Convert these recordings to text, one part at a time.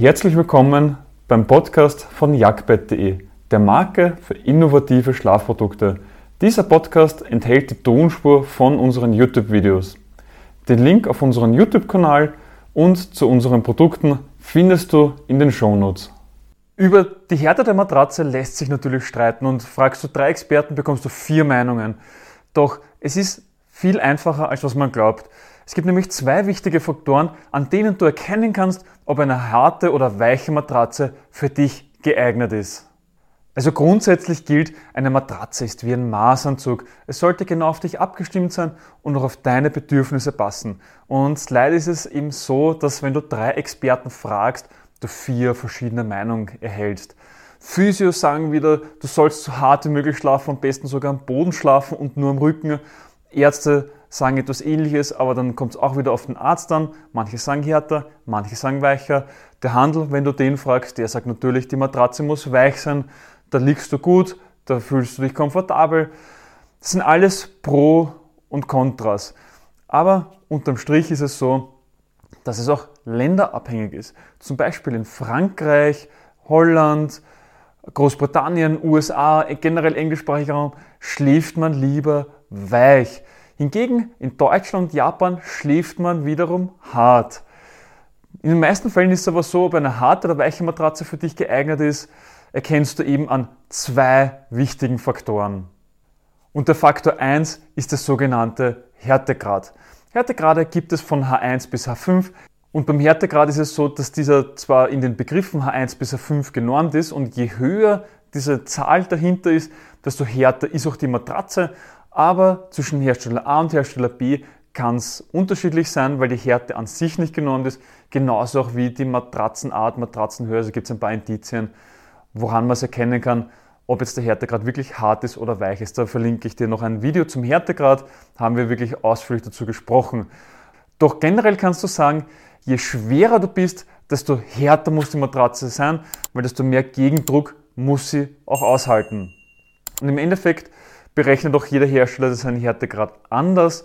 Herzlich willkommen beim Podcast von jagdbett.de, der Marke für innovative Schlafprodukte. Dieser Podcast enthält die Tonspur von unseren YouTube-Videos. Den Link auf unseren YouTube-Kanal und zu unseren Produkten findest du in den Shownotes. Über die Härte der Matratze lässt sich natürlich streiten und fragst du drei Experten, bekommst du vier Meinungen. Doch es ist viel einfacher, als was man glaubt. Es gibt nämlich zwei wichtige Faktoren, an denen du erkennen kannst, ob eine harte oder weiche Matratze für dich geeignet ist. Also grundsätzlich gilt, eine Matratze ist wie ein Maßanzug. Es sollte genau auf dich abgestimmt sein und auch auf deine Bedürfnisse passen. Und leider ist es eben so, dass wenn du drei Experten fragst, du vier verschiedene Meinungen erhältst. Physios sagen wieder, du sollst so hart wie möglich schlafen, am besten sogar am Boden schlafen und nur am Rücken. Ärzte sagen etwas ähnliches, aber dann kommt es auch wieder auf den Arzt an. Manche sagen härter, manche sagen weicher. Der Handel, wenn du den fragst, der sagt natürlich, die Matratze muss weich sein, da liegst du gut, da fühlst du dich komfortabel. Das sind alles Pro und Kontras. Aber unterm Strich ist es so, dass es auch länderabhängig ist. Zum Beispiel in Frankreich, Holland, Großbritannien, USA, generell englischsprachiger Raum, schläft man lieber weich. Hingegen in Deutschland und Japan schläft man wiederum hart. In den meisten Fällen ist es aber so, ob eine harte oder weiche Matratze für dich geeignet ist, erkennst du eben an zwei wichtigen Faktoren. Und der Faktor 1 ist der sogenannte Härtegrad. Härtegrade gibt es von H1 bis H5. Und beim Härtegrad ist es so, dass dieser zwar in den Begriffen H1 bis H5 genormt ist und je höher diese Zahl dahinter ist, desto härter ist auch die Matratze. Aber zwischen Hersteller A und Hersteller B kann es unterschiedlich sein, weil die Härte an sich nicht genormt ist. Genauso auch wie die Matratzenart, Matratzenhöhe. Also gibt es ein paar Indizien, woran man es erkennen kann, ob jetzt der Härtegrad wirklich hart ist oder weich ist. Da verlinke ich dir noch ein Video zum Härtegrad, haben wir wirklich ausführlich dazu gesprochen. Doch generell kannst du sagen, je schwerer du bist, desto härter muss die Matratze sein, weil desto mehr Gegendruck muss sie auch aushalten. Und im Endeffekt berechnet auch jeder Hersteller seinen Härtegrad anders.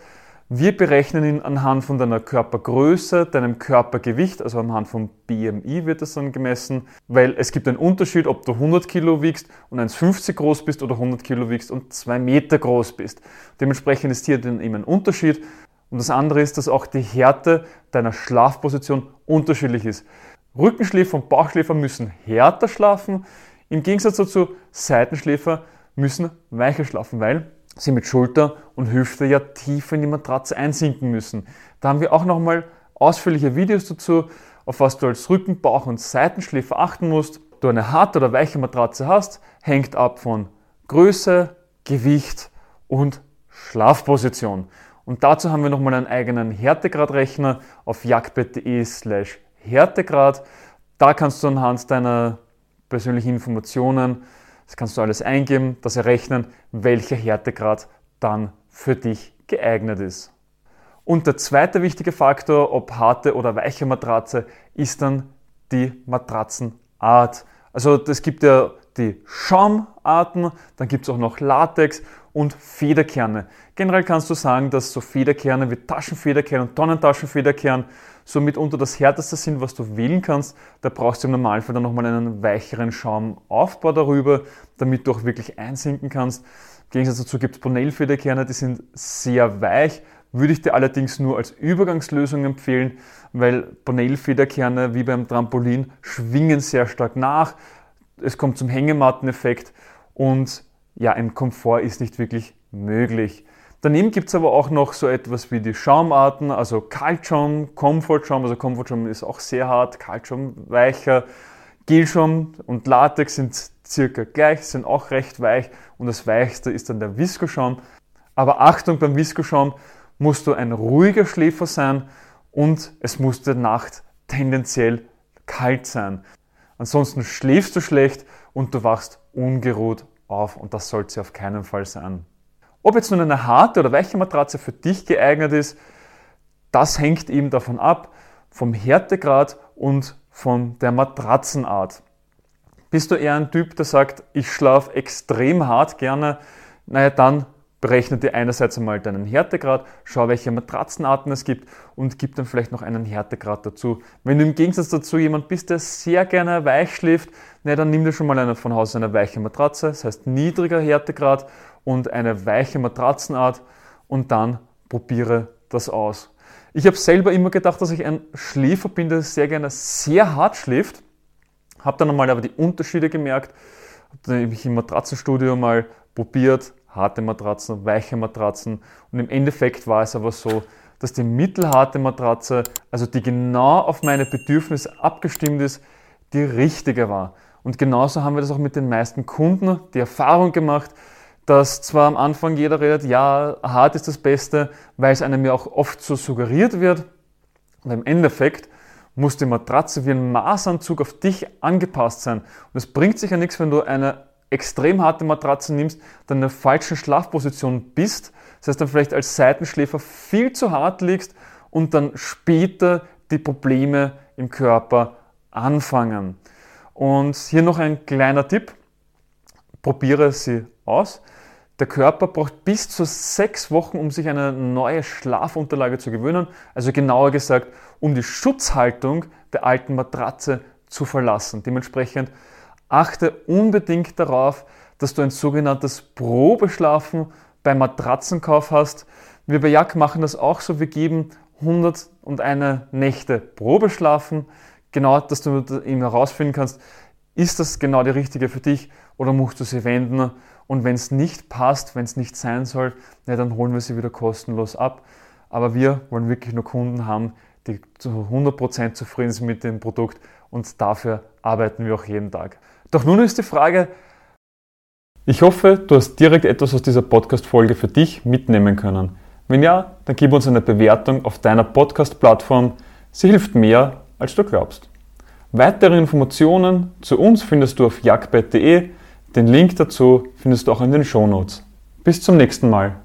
Wir berechnen ihn anhand von deiner Körpergröße, deinem Körpergewicht, also anhand von BMI wird das dann gemessen, weil es gibt einen Unterschied, ob du 100 Kilo wiegst und 1,50 groß bist oder 100 Kilo wiegst und 2 Meter groß bist. Dementsprechend ist hier dann eben ein Unterschied. Und das andere ist, dass auch die Härte deiner Schlafposition unterschiedlich ist. Rückenschläfer und Bauchschläfer müssen härter schlafen. Im Gegensatz dazu, Seitenschläfer müssen weicher schlafen, weil sie mit Schulter und Hüfte ja tiefer in die Matratze einsinken müssen. Da haben wir auch nochmal ausführliche Videos dazu, auf was du als Rücken-, Bauch- und Seitenschläfer achten musst. Du eine harte oder weiche Matratze hast, hängt ab von Größe, Gewicht und Schlafposition. Und dazu haben wir nochmal einen eigenen Härtegradrechner auf jagdbett.de slash Härtegrad. Da kannst du anhand deiner persönlichen Informationen das kannst du alles eingeben, das errechnen, welcher Härtegrad dann für dich geeignet ist. Und der zweite wichtige Faktor, ob harte oder weiche Matratze, ist dann die Matratzenart. Also es gibt ja die Schaumarten, dann gibt es auch noch Latex und Federkerne. Generell kannst du sagen, dass so Federkerne wie Taschenfederkern und Tonnentaschenfederkern so mitunter das härteste sind, was du wählen kannst. Da brauchst du im Normalfall dann nochmal einen weicheren Schaumaufbau darüber, damit du auch wirklich einsinken kannst. Im Gegensatz dazu gibt es Bonell-Federkerne, die sind sehr weich, würde ich dir allerdings nur als Übergangslösung empfehlen, weil Bonell-Federkerne wie beim Trampolin schwingen sehr stark nach. Es kommt zum Hängematteneffekt und ja, ein Komfort ist nicht wirklich möglich. Daneben gibt es aber auch noch so etwas wie die Schaumarten, also Kaltschaum, Komfortschaum, also Komfortschaum ist auch sehr hart, Kaltschaum weicher, Gelschaum und Latex sind circa gleich, sind auch recht weich und das weichste ist dann der Viskoschaum. Aber Achtung, beim Viskoschaum musst du ein ruhiger Schläfer sein und es muss der Nacht tendenziell kalt sein. Ansonsten schläfst du schlecht und du wachst ungeruht auf und das sollte auf keinen Fall sein. Ob jetzt nun eine harte oder weiche Matratze für dich geeignet ist, das hängt eben davon ab, vom Härtegrad und von der Matratzenart. Bist du eher ein Typ, der sagt, ich schlafe extrem hart gerne, naja, dann berechne dir einerseits einmal deinen Härtegrad, schau, welche Matratzenarten es gibt und gib dann vielleicht noch einen Härtegrad dazu. Wenn du im Gegensatz dazu jemand bist, der sehr gerne weich schläft, na, dann nimm dir schon mal eine, von Haus eine weiche Matratze, das heißt niedriger Härtegrad und eine weiche Matratzenart und dann probiere das aus. Ich habe selber immer gedacht, dass ich ein Schläfer bin, der sehr gerne sehr hart schläft. Habe dann einmal aber die Unterschiede gemerkt. Habe mich im Matratzenstudio mal probiert, harte Matratzen, weiche Matratzen. Und im Endeffekt war es aber so, dass die mittelharte Matratze, also die genau auf meine Bedürfnisse abgestimmt ist, die richtige war. Und genauso haben wir das auch mit den meisten Kunden die Erfahrung gemacht, dass zwar am Anfang jeder redet, ja, hart ist das Beste, weil es einem ja auch oft so suggeriert wird, aber im Endeffekt muss die Matratze wie ein Maßanzug auf dich angepasst sein. Und es bringt sich ja nichts, wenn du eine extrem harte Matratze nimmst, dann in der falschen Schlafposition bist, das heißt dann vielleicht als Seitenschläfer viel zu hart liegst und dann später die Probleme im Körper anfangen. Und hier noch ein kleiner Tipp. Probiere sie aus. Der Körper braucht bis zu sechs Wochen, um sich eine neue Schlafunterlage zu gewöhnen. Also genauer gesagt, um die Schutzhaltung der alten Matratze zu verlassen. Dementsprechend achte unbedingt darauf, dass du ein sogenanntes Probeschlafen beim Matratzenkauf hast. Wir bei Jack machen das auch so. Wir geben 101 Nächte Probeschlafen. Genau, dass du eben herausfinden kannst, ist das genau die richtige für dich oder musst du sie wenden? Und wenn es nicht passt, wenn es nicht sein soll, ja, dann holen wir sie wieder kostenlos ab. Aber wir wollen wirklich nur Kunden haben, die zu 100% zufrieden sind mit dem Produkt und dafür arbeiten wir auch jeden Tag. Doch nun ist die Frage, ich hoffe, du hast direkt etwas aus dieser Podcast-Folge für dich mitnehmen können. Wenn ja, dann gib uns eine Bewertung auf deiner Podcast-Plattform. Sie hilft mehr, als du glaubst. Weitere Informationen zu uns findest du auf jagdbett.de. Den Link dazu findest du auch in den Shownotes. Bis zum nächsten Mal.